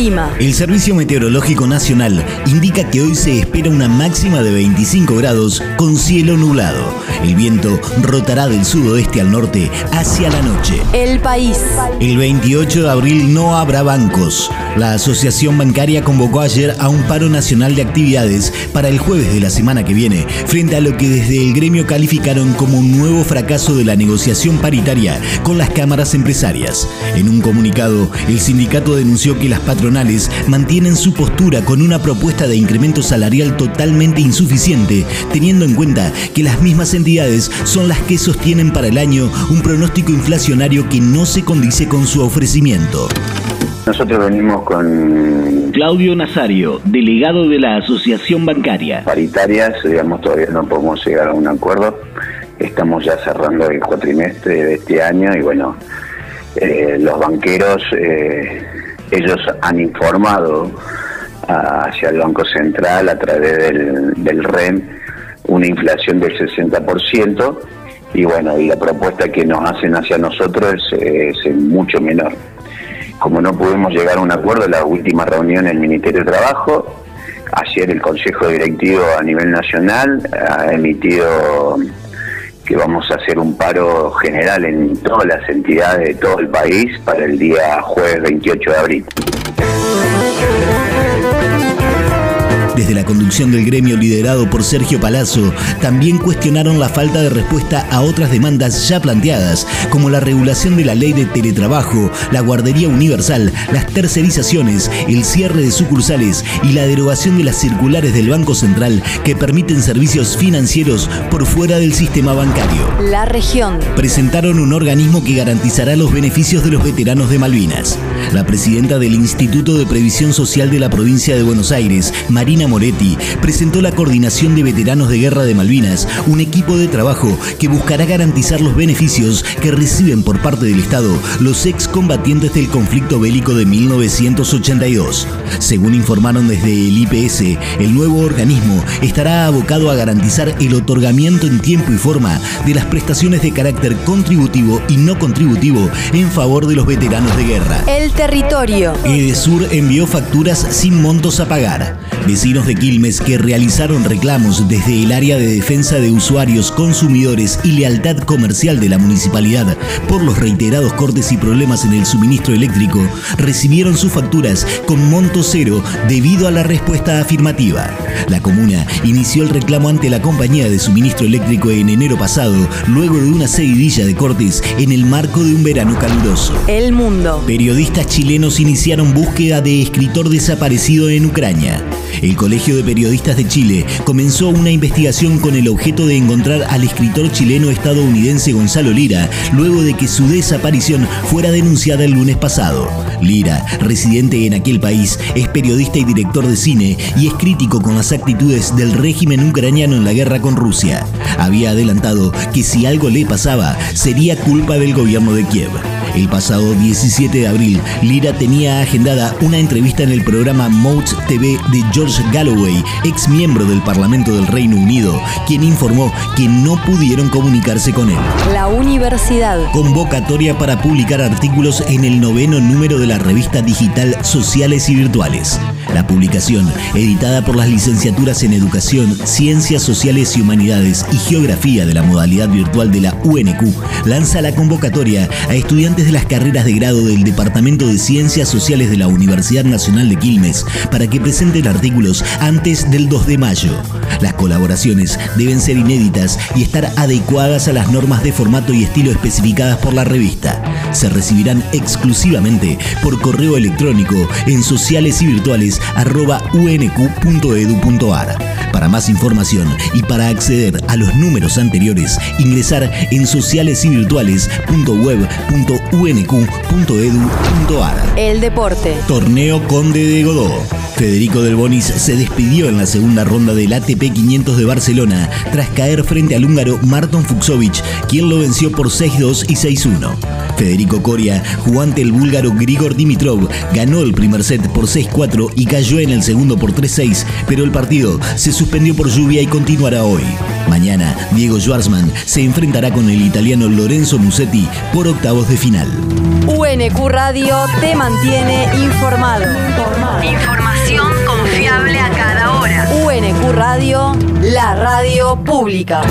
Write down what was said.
El clima. El Servicio Meteorológico Nacional indica que hoy se espera una máxima de 25 grados con cielo nublado. El viento rotará del sudoeste al norte hacia la noche. El país. El 28 de abril no habrá bancos. La Asociación Bancaria convocó ayer a un paro nacional de actividades para el jueves de la semana que viene, frente a lo que desde el gremio calificaron como un nuevo fracaso de la negociación paritaria con las cámaras empresarias. En un comunicado, el sindicato denunció que las patronales mantienen su postura con una propuesta de incremento salarial totalmente insuficiente, teniendo en cuenta que las mismas entidades son las que sostienen para el año un pronóstico inflacionario que no se condice con su ofrecimiento. Nosotros venimos con Claudio Nazario, delegado de la Asociación Bancaria. paritarias, digamos, todavía no podemos llegar a un acuerdo. Estamos ya cerrando el cuatrimestre de este año y bueno, eh, los banqueros, eh, ellos han informado hacia el Banco Central a través del, del REM una inflación del 60% y bueno, y la propuesta que nos hacen hacia nosotros es, es mucho menor. Como no pudimos llegar a un acuerdo la última reunión en el Ministerio de Trabajo, ayer el Consejo Directivo a nivel nacional ha emitido que vamos a hacer un paro general en todas las entidades de todo el país para el día jueves 28 de abril. Desde la conducción del gremio liderado por Sergio Palazzo, también cuestionaron la falta de respuesta a otras demandas ya planteadas, como la regulación de la ley de teletrabajo, la guardería universal, las tercerizaciones, el cierre de sucursales y la derogación de las circulares del Banco Central que permiten servicios financieros por fuera del sistema bancario. La región. Presentaron un organismo que garantizará los beneficios de los veteranos de Malvinas. La presidenta del Instituto de Previsión Social de la provincia de Buenos Aires, Marina Moretti, presentó la Coordinación de Veteranos de Guerra de Malvinas, un equipo de trabajo que buscará garantizar los beneficios que reciben por parte del Estado los excombatientes del conflicto bélico de 1982. Según informaron desde el IPS, el nuevo organismo estará abocado a garantizar el otorgamiento en tiempo y forma de las prestaciones de carácter contributivo y no contributivo en favor de los veteranos de guerra. El territorio. Edesur envió facturas sin montos a pagar. Vecinos de Quilmes que realizaron reclamos desde el área de defensa de usuarios, consumidores y lealtad comercial de la municipalidad por los reiterados cortes y problemas en el suministro eléctrico, recibieron sus facturas con monto cero debido a la respuesta afirmativa. La comuna inició el reclamo ante la compañía de suministro eléctrico en enero pasado, luego de una seguidilla de cortes en el marco de un verano caluroso. El mundo. Periodistas chilenos iniciaron búsqueda de escritor desaparecido en Ucrania. El Colegio de Periodistas de Chile comenzó una investigación con el objeto de encontrar al escritor chileno estadounidense Gonzalo Lira, luego de que su desaparición fuera denunciada el lunes pasado. Lira, residente en aquel país, es periodista y director de cine y es crítico con las actitudes del régimen ucraniano en la guerra con Rusia. Había adelantado que si algo le pasaba, sería culpa del gobierno de Kiev. El pasado 17 de abril, Lira tenía agendada una entrevista en el programa Modes TV de George Galloway, ex miembro del Parlamento del Reino Unido, quien informó que no pudieron comunicarse con él. La universidad. Convocatoria para publicar artículos en el noveno número de la revista digital Sociales y Virtuales. La publicación, editada por las licenciaturas en Educación, Ciencias Sociales y Humanidades y Geografía de la modalidad virtual de la UNQ, lanza la convocatoria a estudiantes de las carreras de grado del Departamento de Ciencias Sociales de la Universidad Nacional de Quilmes para que presenten artículos antes del 2 de mayo. Las colaboraciones deben ser inéditas y estar adecuadas a las normas de formato y estilo especificadas por la revista. Se recibirán exclusivamente por correo electrónico en sociales y virtuales unq.edu.ar. Para más información y para acceder a los números anteriores, ingresar en sociales y virtuales.web.unq.edu.ar. El deporte. Torneo Conde de Godó. Federico Del Bonis se despidió en la segunda ronda del ATP 500 de Barcelona tras caer frente al húngaro Marton Fuxovic, quien lo venció por 6-2 y 6-1. Federico Coria jugó ante el búlgaro Grigor Dimitrov, ganó el primer set por 6-4 y cayó en el segundo por 3-6, pero el partido se suspendió por lluvia y continuará hoy. Mañana, Diego Schwartzman se enfrentará con el italiano Lorenzo Musetti por octavos de final. UNQ Radio te mantiene informado. Información confiable a cada hora. UNQ Radio, la radio pública.